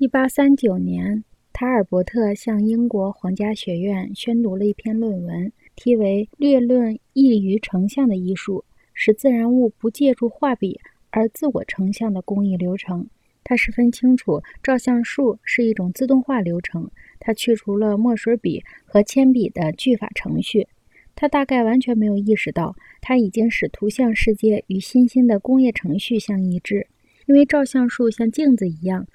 一八三九年，塔尔伯特向英国皇家学院宣读了一篇论文，题为《略论易于成像的艺术：使自然物不借助画笔而自我成像的工艺流程》。他十分清楚，照相术是一种自动化流程，它去除了墨水笔和铅笔的句法程序。他大概完全没有意识到，他已经使图像世界与新兴的工业程序相一致，因为照相术像镜子一样，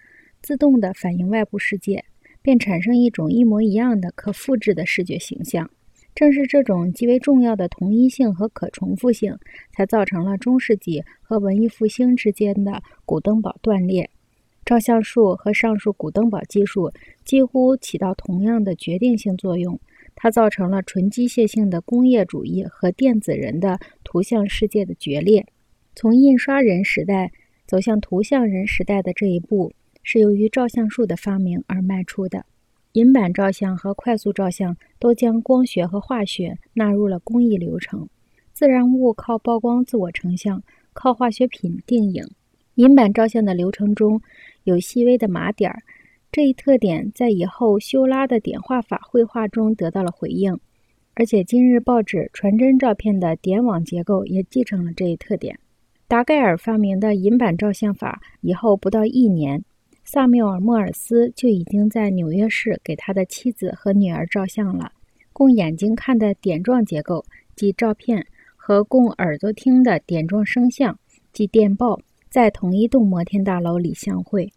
自动地反映外部世界，便产生一种一模一样的可复制的视觉形象。正是这种极为重要的同一性和可重复性，才造成了中世纪和文艺复兴之间的古登堡断裂。照相术和上述古登堡技术几乎起到同样的决定性作用。它造成了纯机械性的工业主义和电子人的图像世界的决裂。从印刷人时代走向图像人时代的这一步，是由于照相术的发明而迈出的。银版照相和快速照相都将光学和化学纳入了工艺流程。自然物靠曝光自我成像，靠化学品定影。银版照相的流程中有细微的麻点儿。这一特点在以后修拉的点画法绘画中得到了回应，而且今日报纸传真照片的点网结构也继承了这一特点。达盖尔发明的银版照相法以后不到一年，萨缪尔·莫尔斯就已经在纽约市给他的妻子和女儿照相了。供眼睛看的点状结构及照片，和供耳朵听的点状声像即电报，在同一栋摩天大楼里相会。